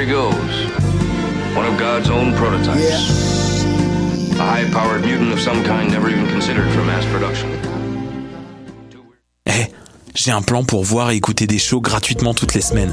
he goes. One of God's own prototypes. A high-powered mutant of some kind never even considered for mass production. Eh, j'ai un plan pour voir et écouter des shows gratuitement toutes les semaines.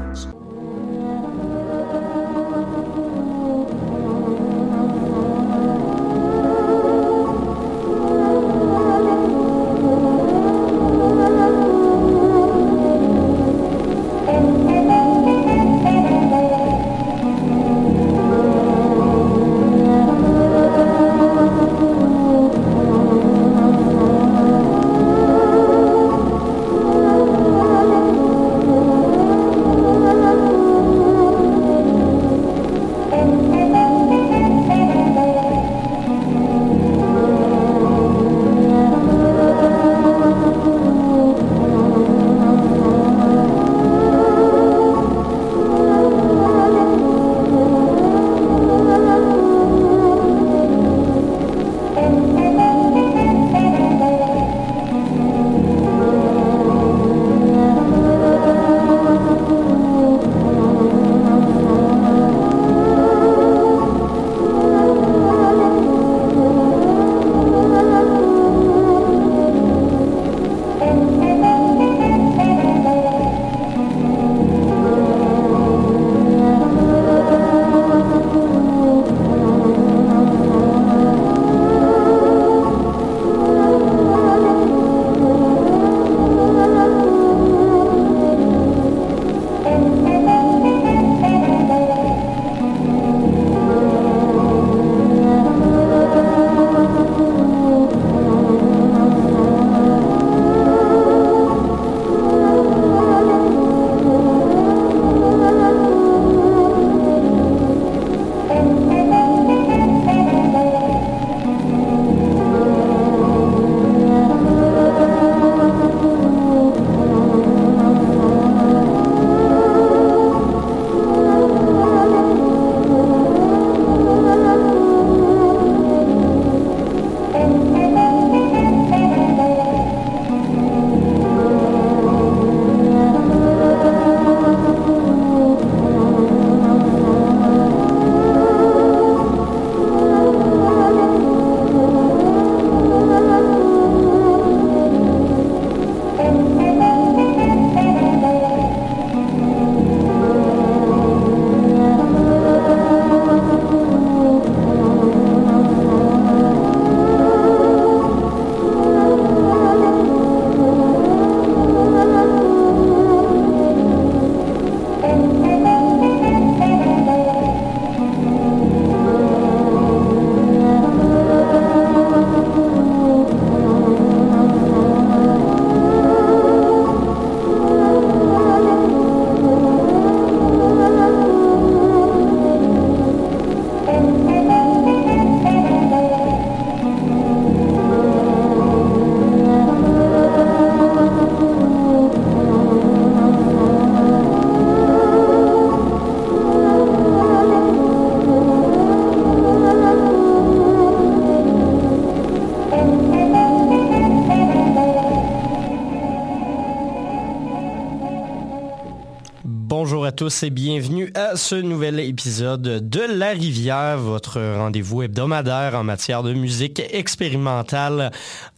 Tous et bienvenue à ce nouvel épisode de La Rivière, votre rendez-vous hebdomadaire en matière de musique expérimentale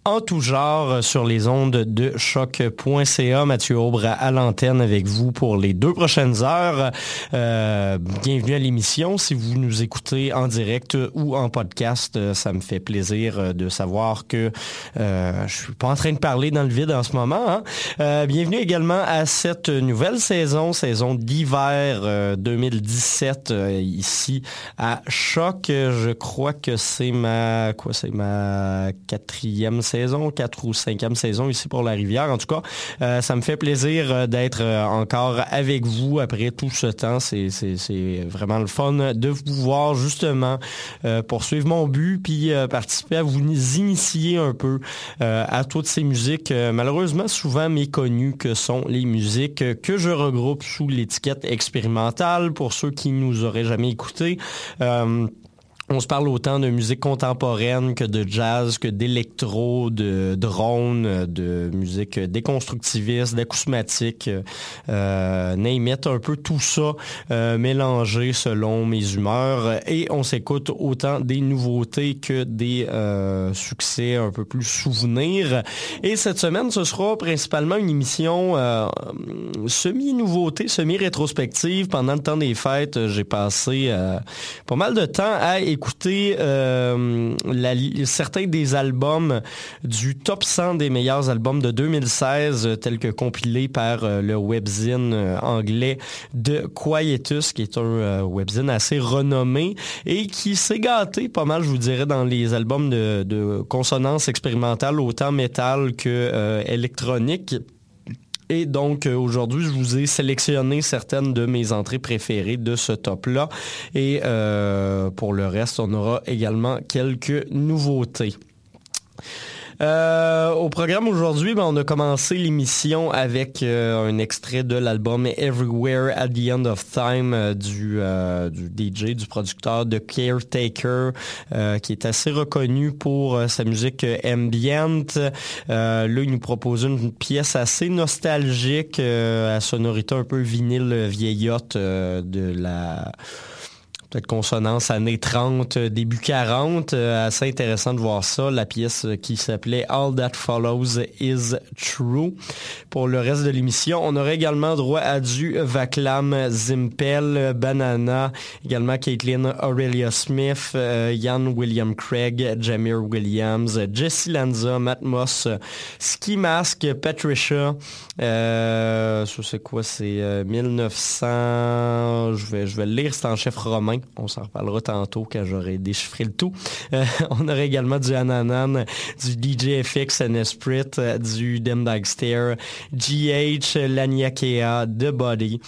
en tout genre sur les ondes de choc.ca. Mathieu Aubre à l'antenne avec vous pour les deux prochaines heures. Euh, bienvenue à l'émission. Si vous nous écoutez en direct ou en podcast, euh, ça me fait plaisir euh, de savoir que euh, je suis pas en train de parler dans le vide en ce moment. Hein. bienvenue également à cette nouvelle saison, saison d'hiver 2017 ici à Choc. Je crois que c'est ma quoi, c'est ma quatrième saison, quatre ou cinquième saison ici pour la rivière. En tout cas, euh, ça me fait plaisir euh, d'être euh, encore avec vous après tout ce temps. C'est vraiment le fun de vous voir justement poursuivre mon but puis participer à vous initier un peu à toutes ces musiques malheureusement souvent méconnues que sont les musiques que je regroupe sous l'étiquette expérimentale pour ceux qui nous auraient jamais écoutés. On se parle autant de musique contemporaine que de jazz, que d'électro, de drone, de musique déconstructiviste, d'acousmatique, euh, un peu tout ça euh, mélangé selon mes humeurs. Et on s'écoute autant des nouveautés que des euh, succès un peu plus souvenirs. Et cette semaine, ce sera principalement une émission euh, semi-nouveauté, semi-rétrospective. Pendant le temps des fêtes, j'ai passé pas mal de temps à écouter euh, certains des albums du top 100 des meilleurs albums de 2016, euh, tels que compilés par euh, le webzine anglais de Quietus, qui est un webzine assez renommé et qui s'est gâté pas mal, je vous dirais, dans les albums de, de consonance expérimentale, autant métal que électronique. Et donc euh, aujourd'hui, je vous ai sélectionné certaines de mes entrées préférées de ce top-là. Et euh, pour le reste, on aura également quelques nouveautés. Euh, au programme aujourd'hui, ben, on a commencé l'émission avec euh, un extrait de l'album Everywhere at the End of Time euh, du, du, DJ, du producteur de Caretaker, qui est assez reconnu pour sa musique ambient. là, il nous propose une pièce assez nostalgique, à sonorité un peu vinyle vieillotte de la peut-être consonance années 30, euh, début 40. Euh, assez intéressant de voir ça. La pièce qui s'appelait All That Follows Is True. Pour le reste de l'émission, on aurait également droit à du Vaclam, Zimpel, Banana, également Caitlin Aurelia Smith, euh, Ian William Craig, Jamir Williams, Jesse Lanza, Matt Moss, Ski Mask, Patricia. Euh, c'est quoi? C'est 1900... Je vais, je vais le lire, c'est en chef romain. On s'en reparlera tantôt quand j'aurai déchiffré le tout. Euh, on aurait également du Ananan, du DJ FX and Esprit, euh, du Dem Stare, GH, Laniakea, The Body,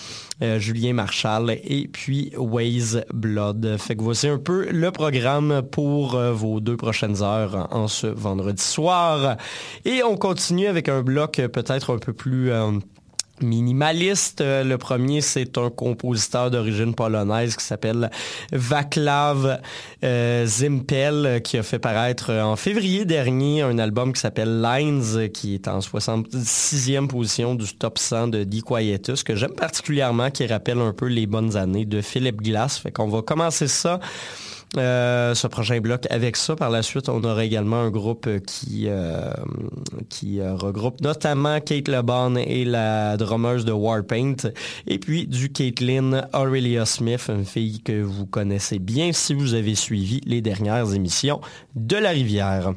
euh, Julien Marshall et puis Waze Blood. Fait que voici un peu le programme pour vos deux prochaines heures en ce vendredi soir. Et on continue avec un bloc peut-être un peu plus minimaliste. Euh, le premier, c'est un compositeur d'origine polonaise qui s'appelle Vaclav euh, Zimpel, euh, qui a fait paraître en février dernier un album qui s'appelle Lines, qui est en 66e position du top 100 de Die Quietus, que j'aime particulièrement, qui rappelle un peu les bonnes années de Philip Glass. Fait qu'on va commencer ça euh, ce prochain bloc avec ça. Par la suite, on aura également un groupe qui, euh, qui euh, regroupe notamment Kate LeBon et la drummeuse de Warpaint. Et puis du Caitlin Aurelia Smith, une fille que vous connaissez bien si vous avez suivi les dernières émissions de La Rivière.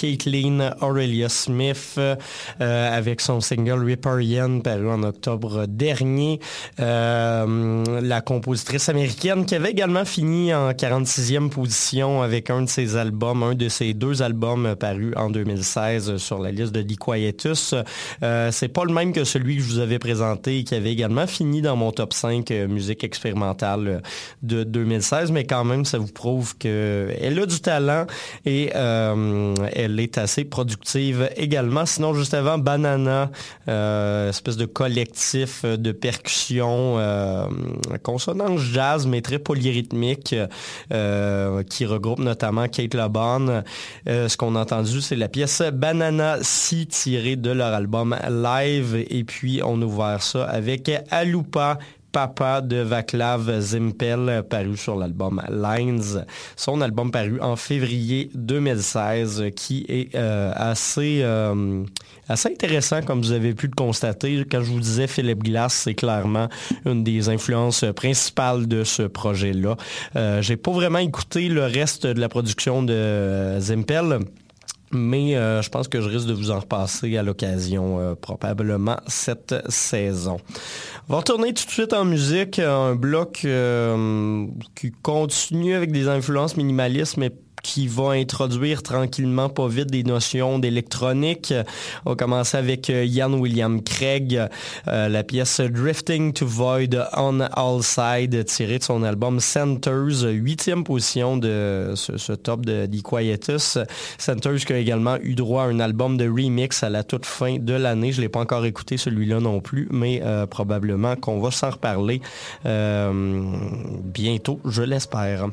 Caitlin Aurelia Smith avec son single Riparian paru en octobre dernier. La compositrice américaine qui avait également fini en 46e position avec un de ses albums, un de ses deux albums parus en 2016 sur la liste de Liquietus. C'est pas le même que celui que je vous avais présenté et qui avait également fini dans mon top 5 musique expérimentale de 2016, mais quand même, ça vous prouve qu'elle a du talent et euh, elle est assez productive également. Sinon, juste avant, Banana, euh, espèce de collectif de percussion, euh, consonance jazz, mais très polyrythmique, qui regroupe notamment Kate LeBon. ce qu'on a entendu, c'est la pièce Banana Si tirée de leur album Live. Et puis, on a ça avec Alupa Papa de Vaclav Zimpel, paru sur l'album Lines. Son album paru en février 2016, qui est euh, assez, euh, assez intéressant, comme vous avez pu le constater. Quand je vous disais Philippe Glass, c'est clairement une des influences principales de ce projet-là. Euh, J'ai pas vraiment écouté le reste de la production de Zimpel. Mais euh, je pense que je risque de vous en repasser à l'occasion euh, probablement cette saison. On va retourner tout de suite en musique, un bloc euh, qui continue avec des influences minimalistes, mais qui va introduire tranquillement, pas vite, des notions d'électronique. On va commencer avec euh, Ian William Craig, euh, la pièce Drifting to Void on All Side, tirée de son album Centers, huitième position de ce, top de The Quietus. Centers qui a également eu droit à un album de remix à la toute fin de l'année. Je ne l'ai pas encore écouté celui-là non plus, mais euh, probablement qu'on va s'en reparler bientôt, je l'espère.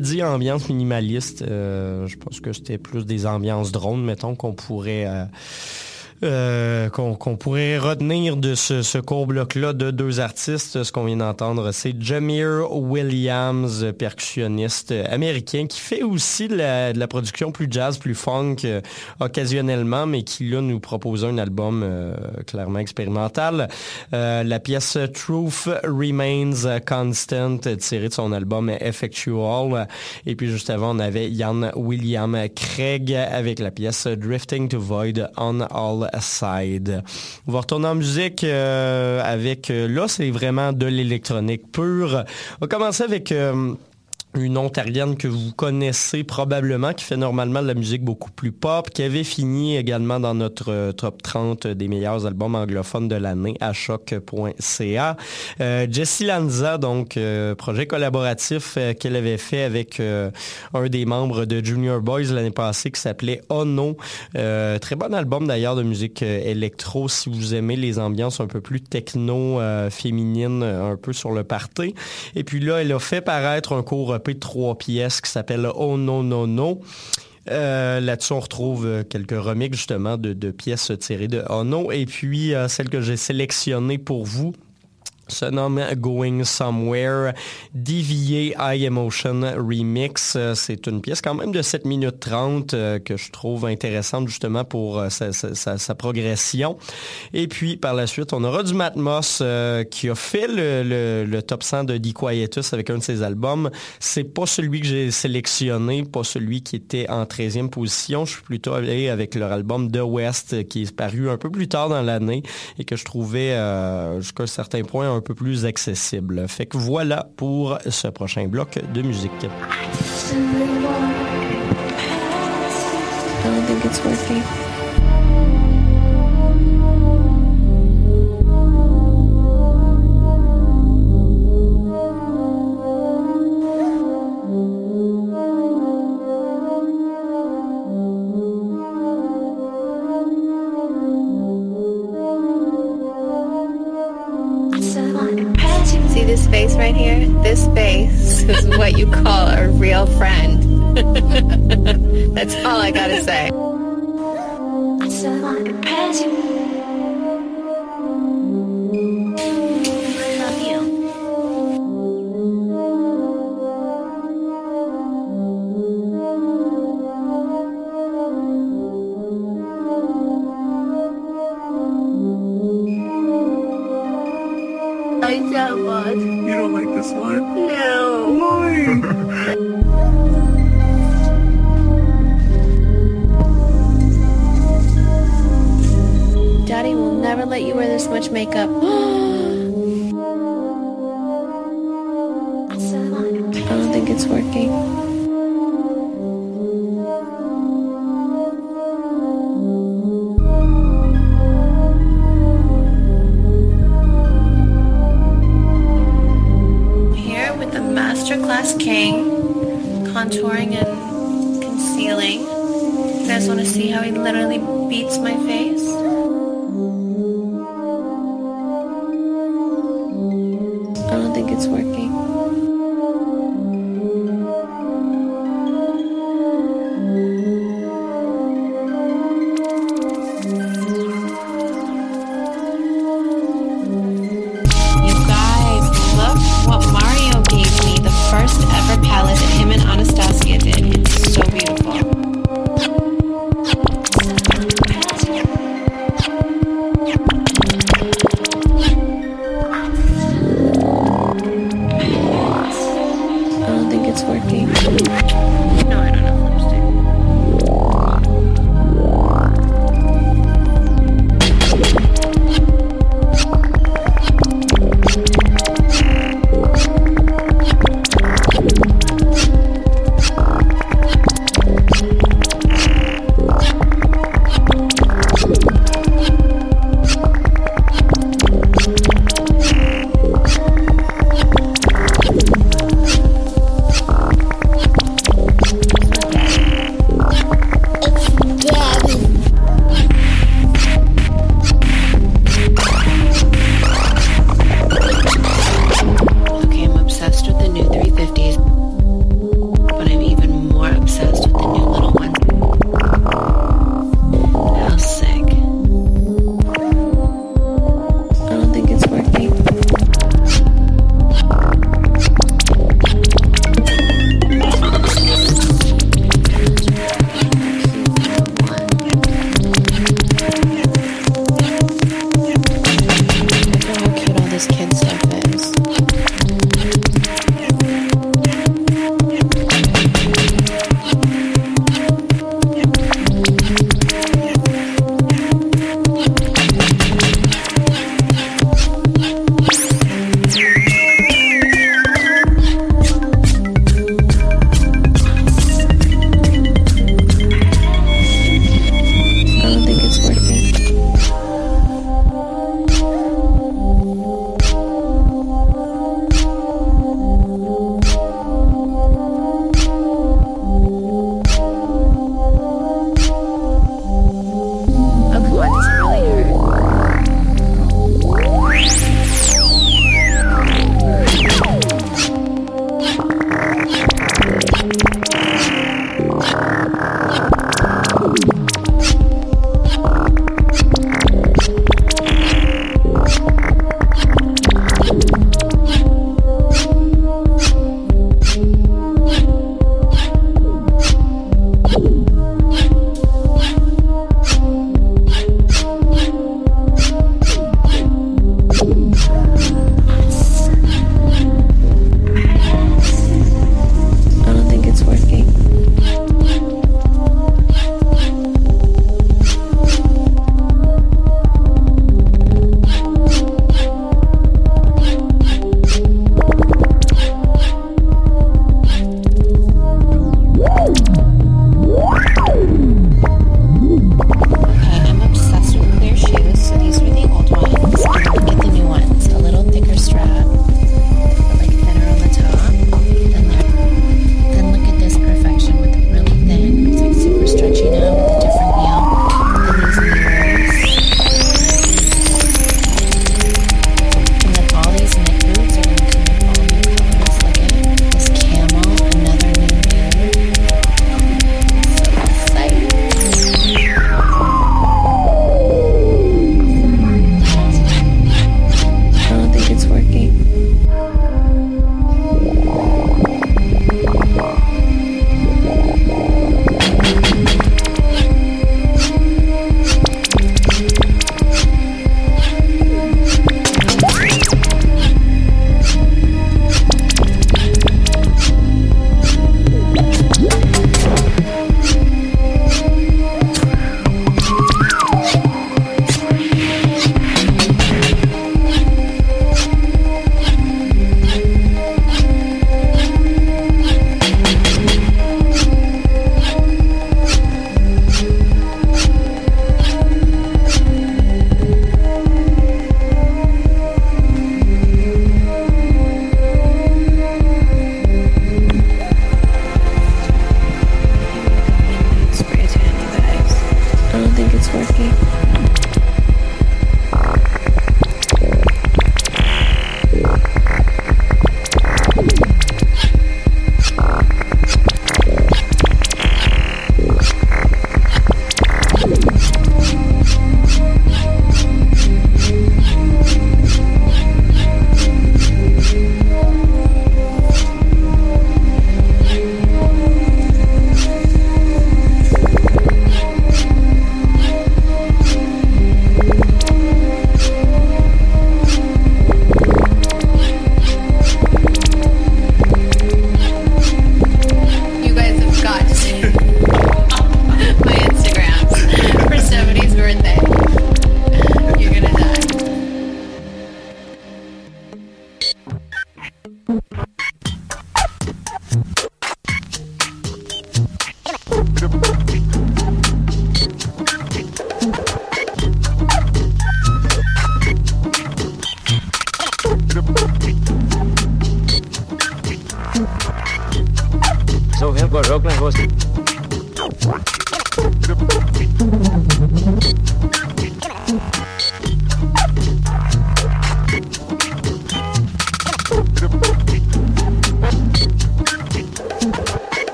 Dit ambiance minimaliste. je pense que c'était plus des ambiances drones, mettons, qu'on pourrait euh, qu'on pourrait retenir de ce, court bloc-là de deux artistes. Ce qu'on vient d'entendre, c'est Jamir Williams, percussionniste américain, qui fait aussi de la, production plus jazz, plus funk euh, occasionnellement, mais qui là nous propose un album euh, clairement expérimental. la pièce Truth Remains Constant, tirée de son album Effectual. Et puis juste avant, on avait Ian William Craig avec la pièce Drifting to Void on All On va retourner en musique euh, avec, euh, là c'est vraiment de l'électronique pure. On va commencer avec... Euh, une ontarienne que vous connaissez probablement, qui fait normalement de la musique beaucoup plus pop, qui avait fini également dans notre euh, top 30 des meilleurs albums anglophones de l'année à choc.ca. Euh, Jessie Lanza, donc euh, projet collaboratif qu'elle avait fait avec un des membres de Junior Boys l'année passée qui s'appelait Ono. très bon album d'ailleurs de musique électro si vous aimez les ambiances un peu plus techno féminines, un peu sur le party. Et puis là, elle a fait paraître un cours de trois pièces qui s'appelle Oh No No No. Euh, là-dessus, on retrouve euh, quelques remixes justement de, pièces tirées de Oh No. Et puis, euh, celle que j'ai sélectionnée pour vous, se nomme Going Somewhere, DVA High Emotion Remix. C'est une pièce quand même de 7 minutes 30 euh, que je trouve intéressante justement pour euh, sa, progression. Et puis par la suite, on aura du Matmos euh, qui a fait le, top 100 de The Quietus avec un de ses albums. C'est pas celui que j'ai sélectionné, pas celui qui était en 13e position. Je suis plutôt allé avec leur album The West qui est paru un peu plus tard dans l'année et que je trouvais jusqu'à un certain point un peu plus accessible. Fait que voilà pour ce prochain bloc de musique.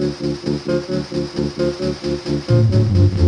Thank you.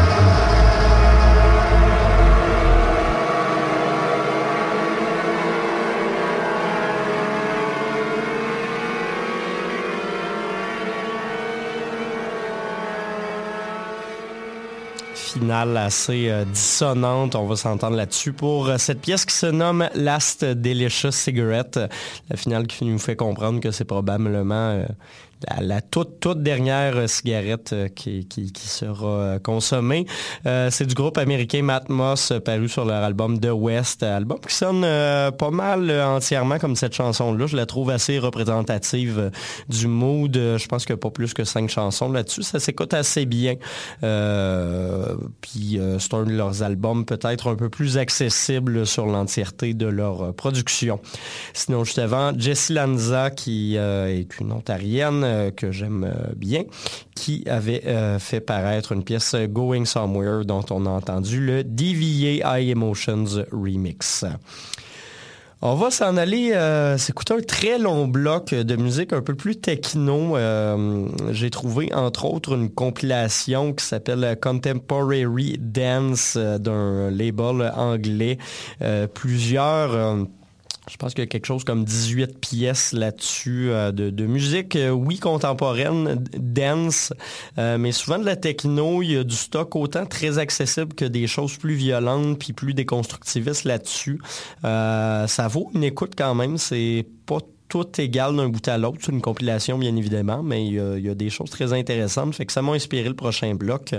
assez euh, dissonante, on va s'entendre là-dessus, pour euh, cette pièce qui se nomme Last Delicious Cigarette. La finale qui nous fait comprendre que c'est probablement la, toute, dernière euh, cigarette euh, qui, qui, sera euh, consommée. c'est du groupe américain Matmos, paru sur leur album The West, album qui sonne pas mal entièrement comme cette chanson-là. Je la trouve assez représentative du mood. Je pense qu'il n'y a pas plus que cinq chansons là-dessus. Ça s'écoute assez bien. puis c'est un de leurs albums peut-être un peu plus accessible sur l'entièreté de leur production. Sinon, juste avant, Jessie Lanza, qui est une ontarienne, euh, que j'aime euh, bien, qui avait fait paraître une pièce Going Somewhere dont on a entendu le DVA High Emotions Remix. On va s'en aller euh, s'écouter un très long bloc de musique un peu plus techno. Euh, j'ai trouvé entre autres une compilation qui s'appelle Contemporary Dance euh, d'un label anglais. plusieurs je pense qu'il y a quelque chose comme 18 pièces là-dessus euh, de, musique, euh, oui, contemporaine, dance, euh, mais souvent de la techno. Il y a du stock autant très accessible que des choses plus violentes puis plus déconstructivistes là-dessus. ça vaut une écoute quand même. C'est pas tout égal d'un bout à l'autre. C'est une compilation, bien évidemment, mais il y, a, des choses très intéressantes. Fait que ça m'a inspiré le prochain bloc.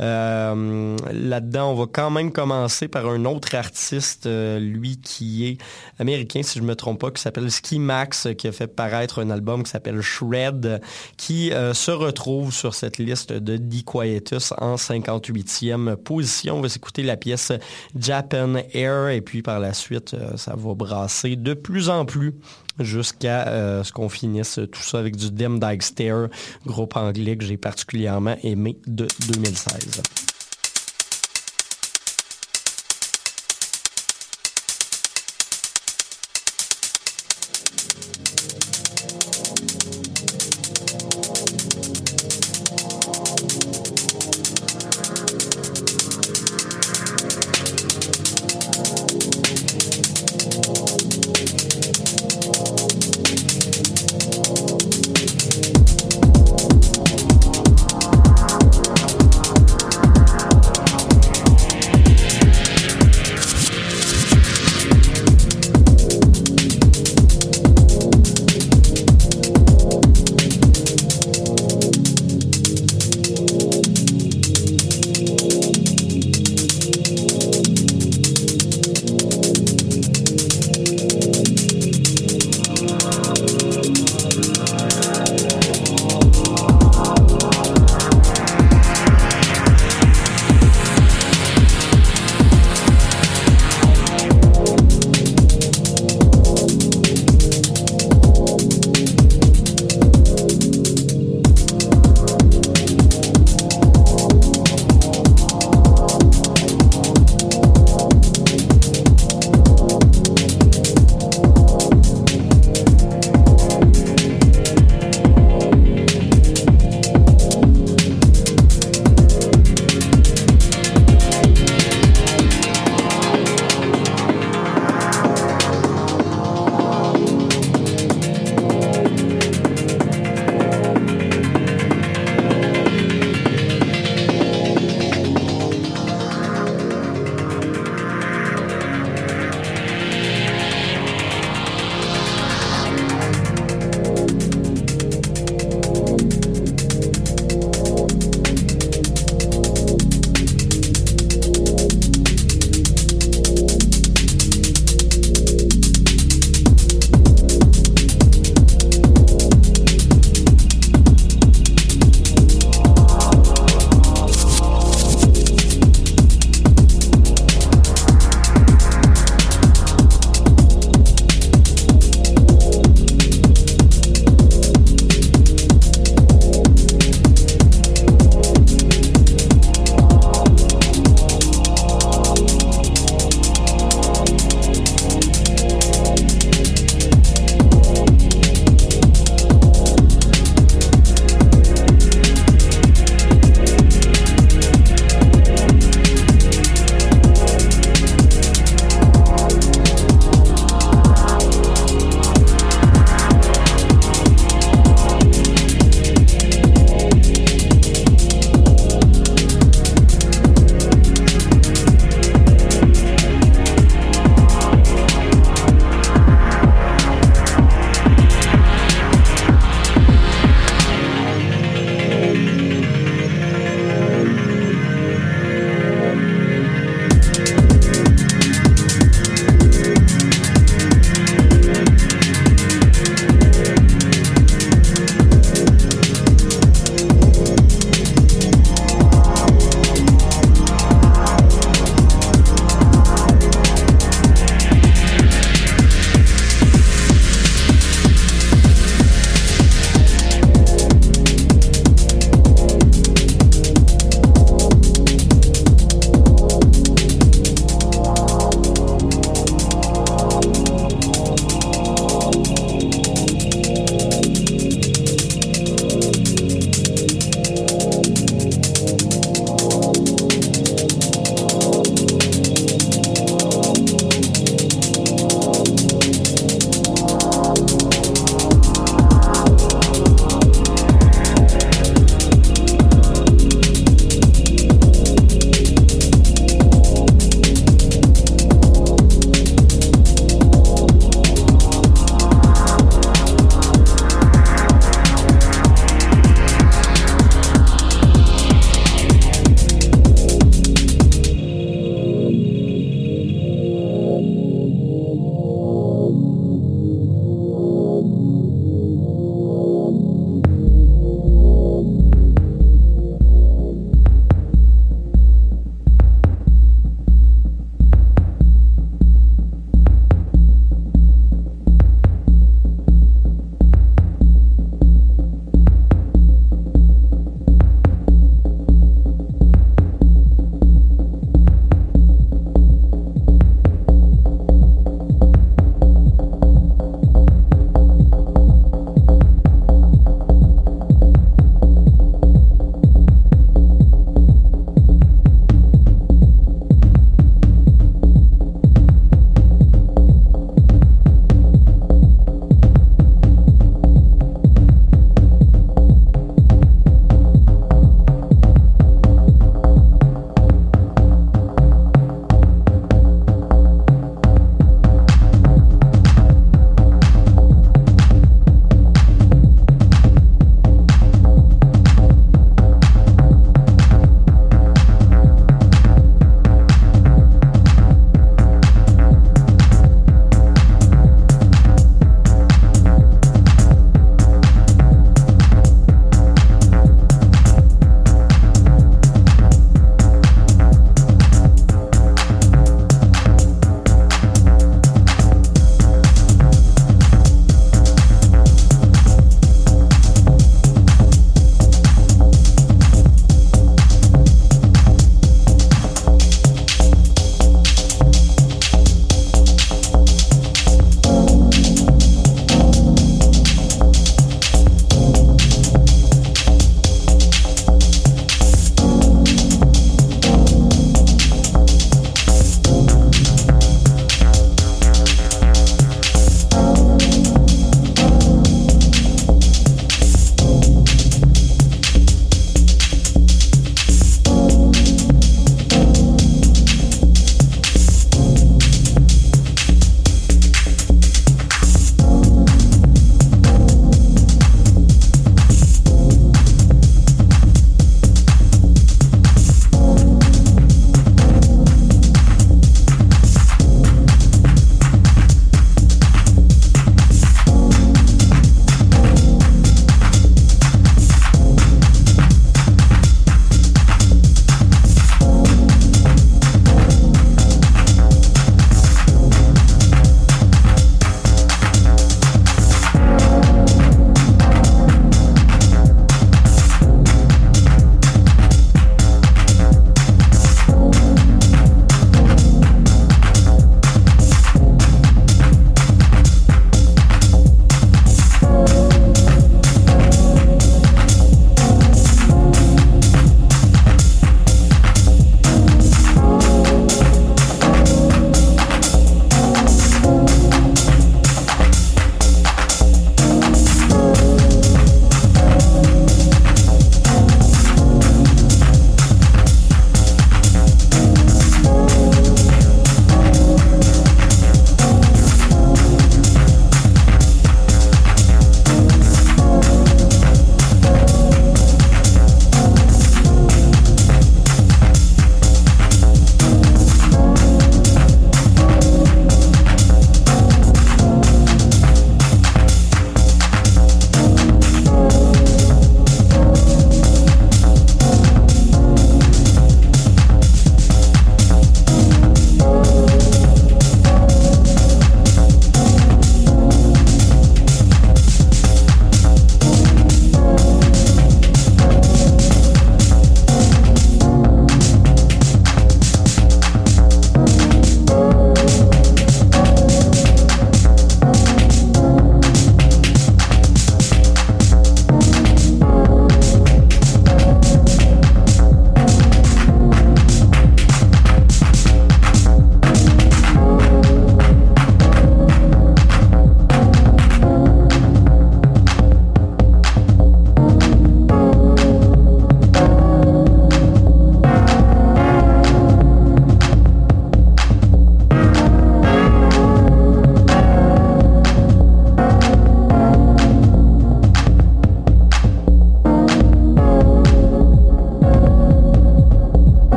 Euh, là-dedans, on va quand même commencer par un autre artiste, euh, lui qui est américain, si je ne me trompe pas, qui s'appelle Ski Max, qui a fait paraître un album qui s'appelle Shred, qui euh, se retrouve sur cette liste de The Quietus en 58e position. On va s'écouter la pièce Japan Air et puis par la suite, ça va brasser de plus en plus jusqu'à euh, ce qu'on finisse tout ça avec du Dim Dyke groupe anglais que j'ai particulièrement aimé de 2016.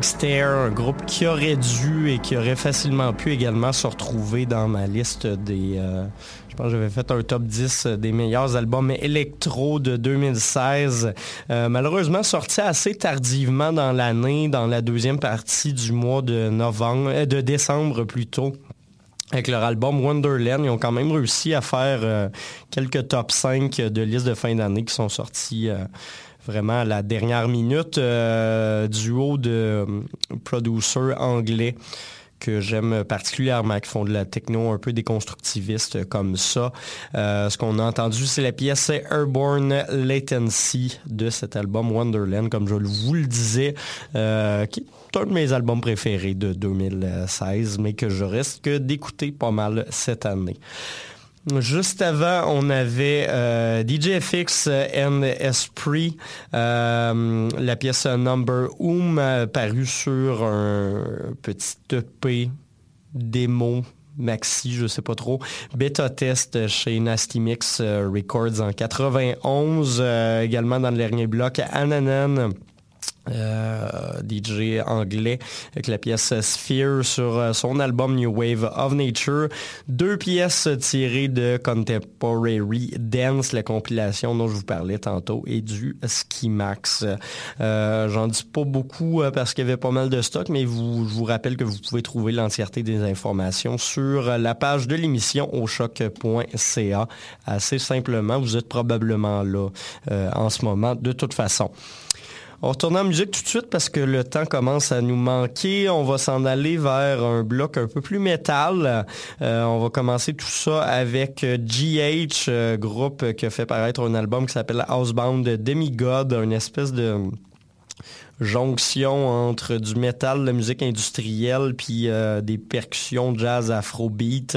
Stair, un groupe qui aurait dû et qui aurait facilement pu également se retrouver dans ma liste des... Euh, je pense que j'avais fait un top 10 des meilleurs albums électro de 2016. Euh, malheureusement, sorti assez tardivement dans l'année, dans la deuxième partie du mois de novembre, euh, de décembre plutôt avec leur album Wonderland. Ils ont quand même réussi à faire quelques top 5 de listes de fin d'année qui sont sortis vraiment à la dernière minute. Euh, duo de euh, producers anglais que j'aime particulièrement, qui font de la techno un peu déconstructiviste comme ça. Euh, ce qu'on a entendu, c'est la pièce Airborne Latency de cet album Wonderland, comme je vous le disais, qui est un de mes albums préférés de 2016, mais que je risque d'écouter pas mal cette année. Juste avant, on avait euh, DJFX and Esprit, euh, la pièce Number Oom euh, parue sur un petit EP démo maxi, je sais pas trop, bêta test chez Nasty Mix Records en 91, également dans le dernier bloc Ananan euh, DJ anglais avec la pièce Sphere sur euh, son album New Wave of Nature. Deux pièces tirées de Contemporary Dance, la compilation dont je vous parlais tantôt, et du Ski Max. Euh, j'en dis pas beaucoup parce qu'il y avait pas mal de stock, mais je vous rappelle que vous pouvez trouver l'entièreté des informations sur la page de l'émission au choc.ca. Assez simplement, vous êtes probablement là en ce moment de toute façon. On retourne en musique tout de suite parce que le temps commence à nous manquer. On va s'en aller vers un bloc un peu plus métal. Euh, on va commencer tout ça avec GH, euh, groupe qui a fait paraître un album qui s'appelle Housebound Demigod, une espèce de jonction entre du métal, la musique industrielle, puis euh, des percussions jazz afrobeat,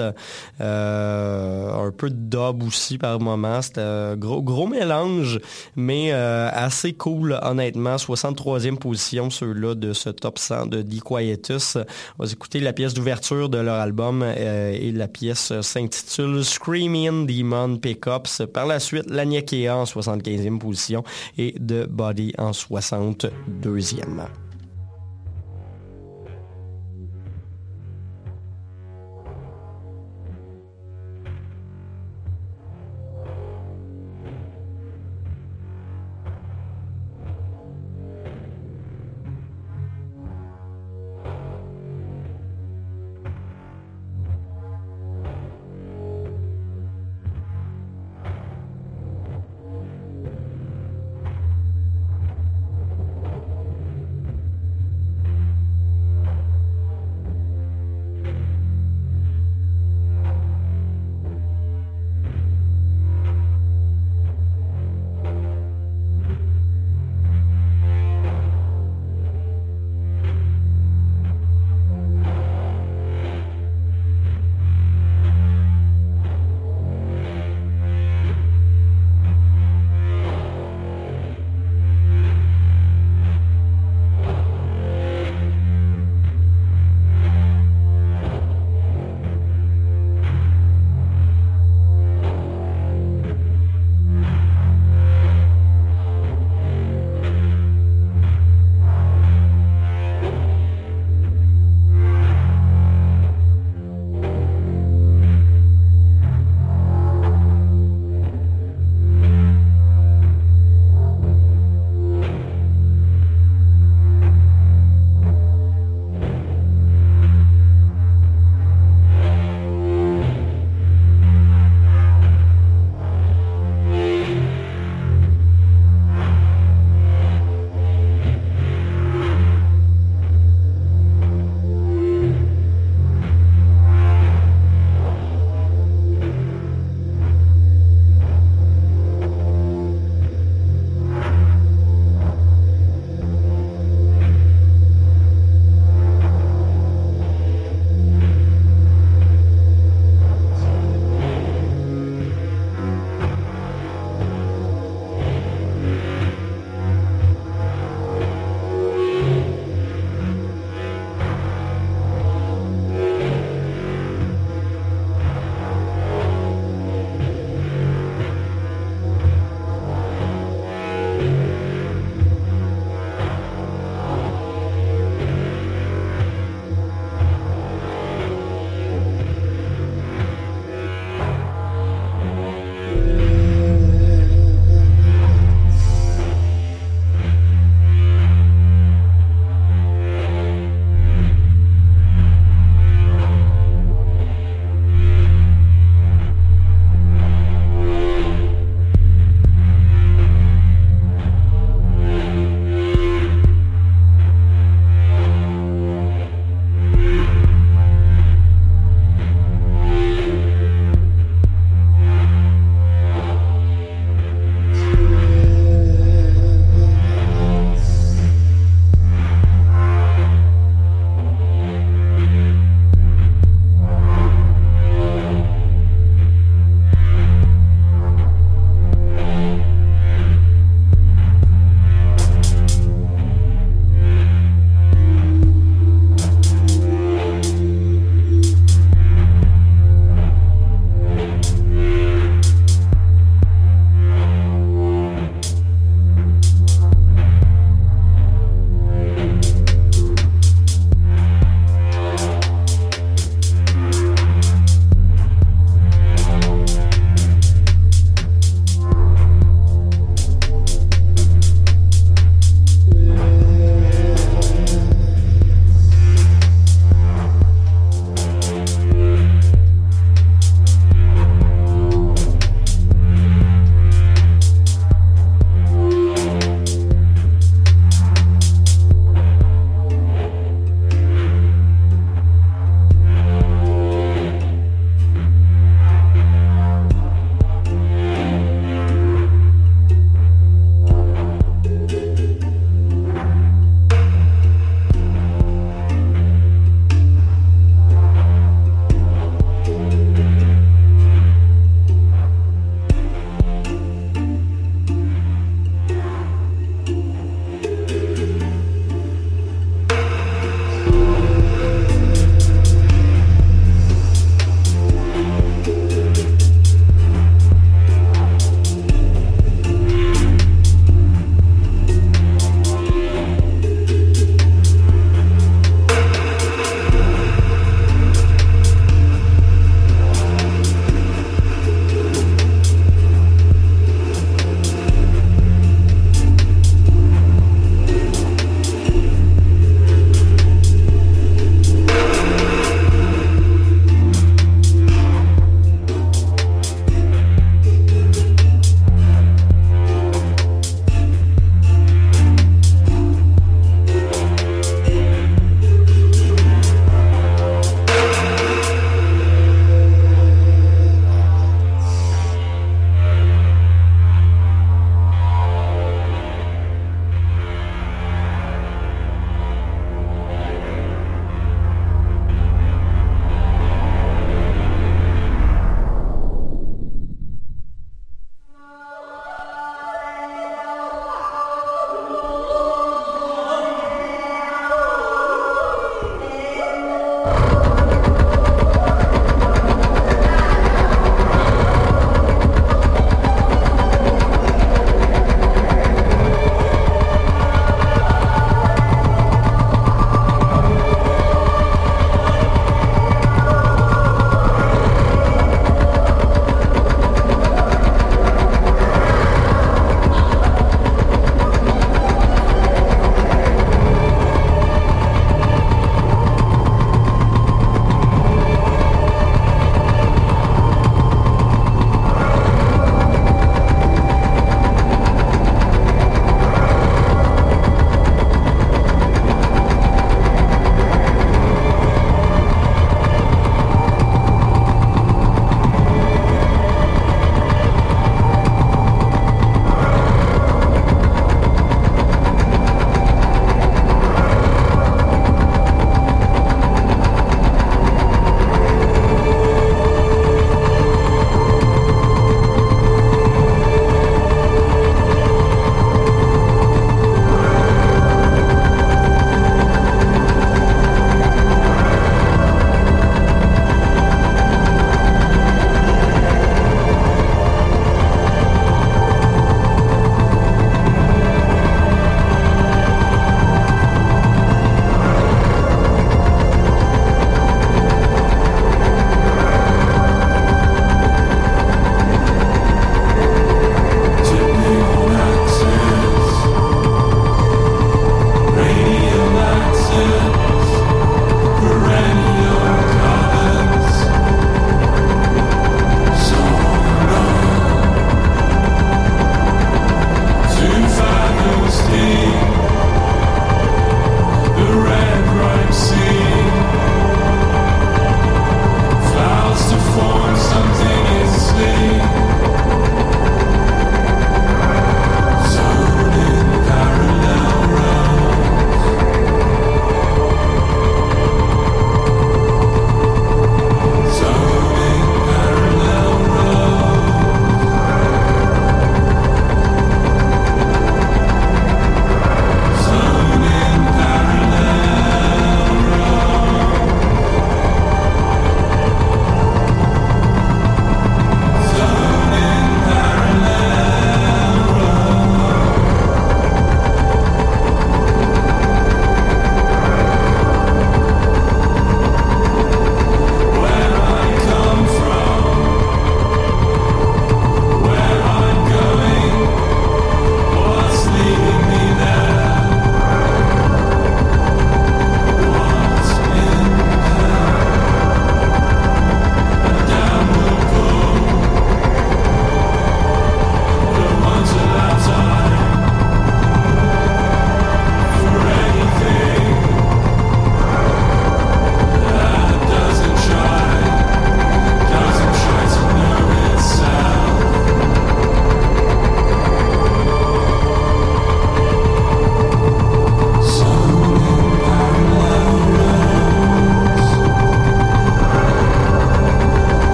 euh, un peu de dub aussi par moment. C'était un gros, mélange, mais euh, assez cool, honnêtement. 63e position, ceux-là, de ce top 100 de The Quietus. On va écouter la pièce d'ouverture de leur album et la pièce s'intitule Screaming Demon Pickups. Par la suite, Laniakea en 75e position et The Body en 62 deuxième.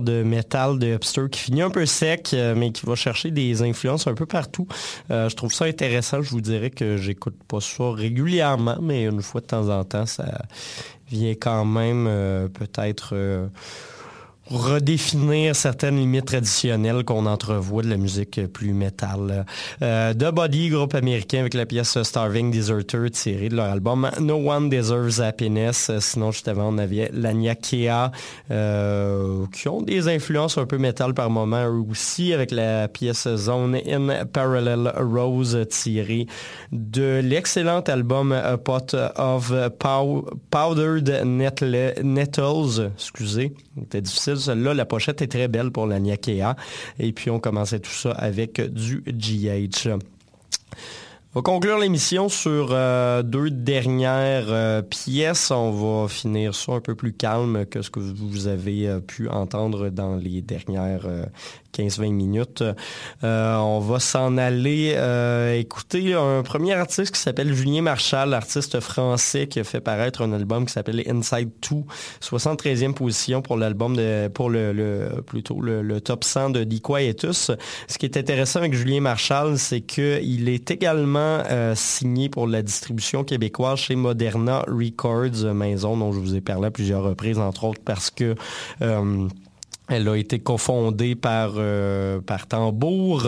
De métal de hipster qui finit un peu sec, mais qui va chercher des influences un peu partout. je trouve ça intéressant. Je vous dirais que j'écoute pas ça régulièrement, mais une fois de temps en temps, ça vient quand même peut-être redéfinir certaines limites traditionnelles qu'on entrevoit de la musique plus métal. Euh, The Body, groupe américain avec la pièce Starving Deserter tirée de leur album No One Deserves Happiness. Sinon, juste avant, on avait Lania Kea, euh, qui ont des influences un peu métal par moment aussi, avec la pièce Zone in Parallel Rose tirée de l'excellent album A Pot of Powdered Nettles. Excusez, c'était difficile celle-là, la pochette est très belle pour la Nyakea. Et puis, on commençait tout ça avec du GH. On va conclure l'émission sur euh, deux dernières euh, pièces. On va finir ça un peu plus calme que ce que vous avez euh, pu entendre dans les dernières 15-20 minutes. Euh, on va s'en aller euh, écouter un premier artiste qui s'appelle Julien Marchal, artiste français qui a fait paraître un album qui s'appelle Inside 2, 73e position pour l'album de pour le, plutôt le, top 100 de Die Quietus. Ce qui est intéressant avec Julien Marchal, c'est qu'il est également euh, signé pour la distribution québécoise chez Moderna Records, maison dont je vous ai parlé à plusieurs reprises, entre autres parce que elle a été cofondée par, euh, par Tambour.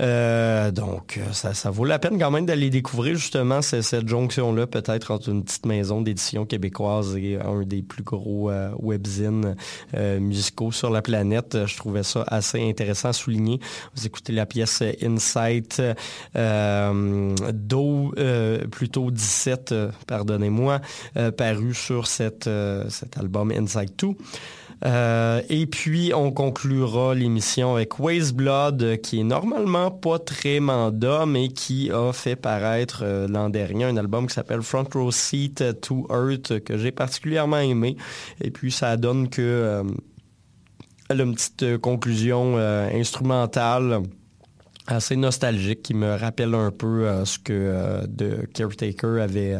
Euh, donc, ça, ça, vaut la peine quand même d'aller découvrir justement cette, jonction-là, peut-être entre une petite maison d'édition québécoise et un des plus gros euh, webzines musicaux sur la planète. Je trouvais ça assez intéressant à souligner. Vous écoutez la pièce Insight Do, plutôt 17, pardonnez-moi, paru sur cette, cet album Insight 2. Euh, et puis, on conclura l'émission avec Waste Blood, qui est normalement pas très mandat, mais qui a fait paraître euh, l'an dernier un album qui s'appelle Front Row Seat to Earth, que j'ai particulièrement aimé. Et puis, ça donne que euh, une petite conclusion instrumentale assez nostalgique qui me rappelle un peu ce que The Caretaker avait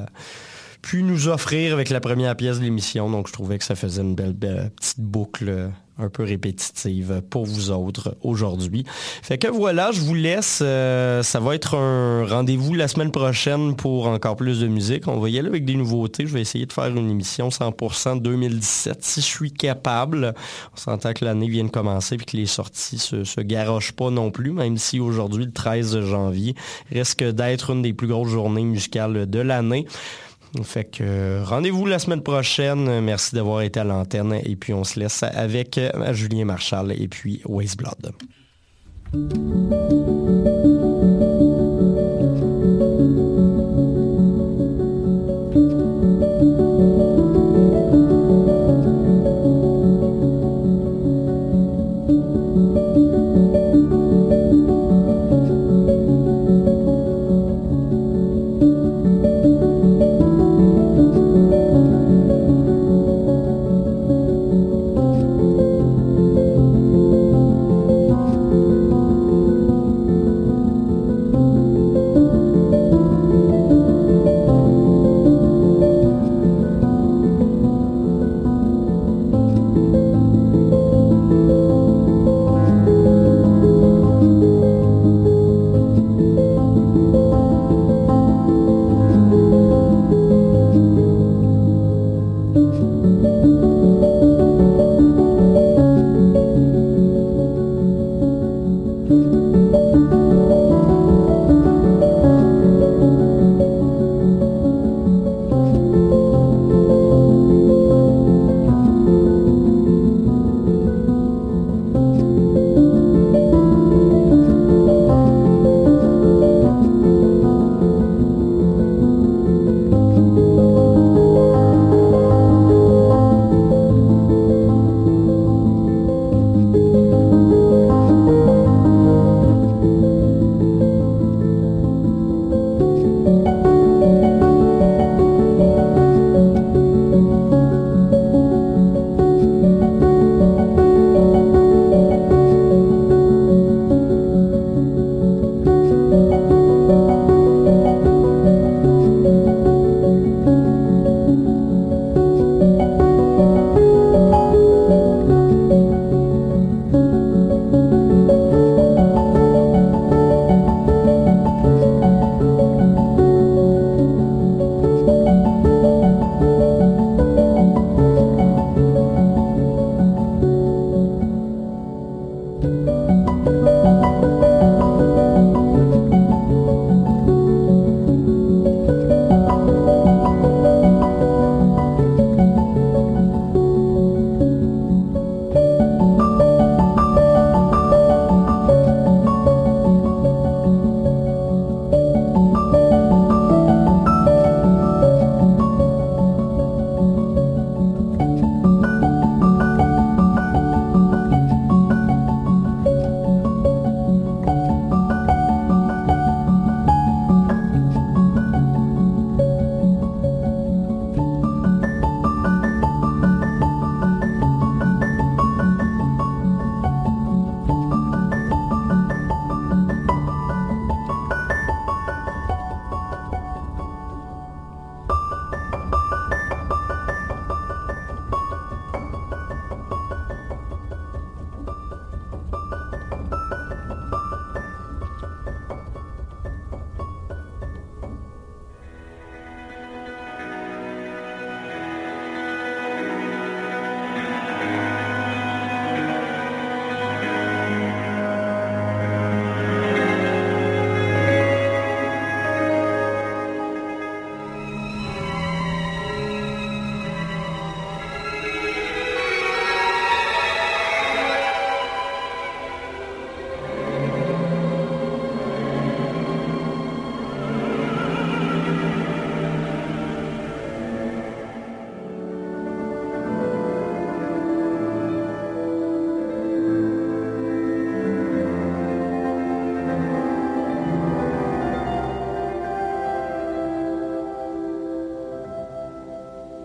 pu nous offrir avec la première pièce de l'émission. Donc, je trouvais que ça faisait une belle, petite boucle euh, un peu répétitive pour vous autres aujourd'hui. Fait que voilà, je vous laisse. Euh, ça va être un rendez-vous la semaine prochaine pour encore plus de musique. On va y aller avec des nouveautés. Je vais essayer de faire une émission 100% 2017 si je suis capable. On s'entend que l'année vient de commencer et que les sorties se, se garochent pas non plus, même si aujourd'hui, le 13 janvier, risque d'être une des plus grosses journées musicales de l'année. Fait que rendez-vous la semaine prochaine. Merci d'avoir été à l'antenne. Et puis on se laisse avec euh, Julien Marchal et puis Waste Blood.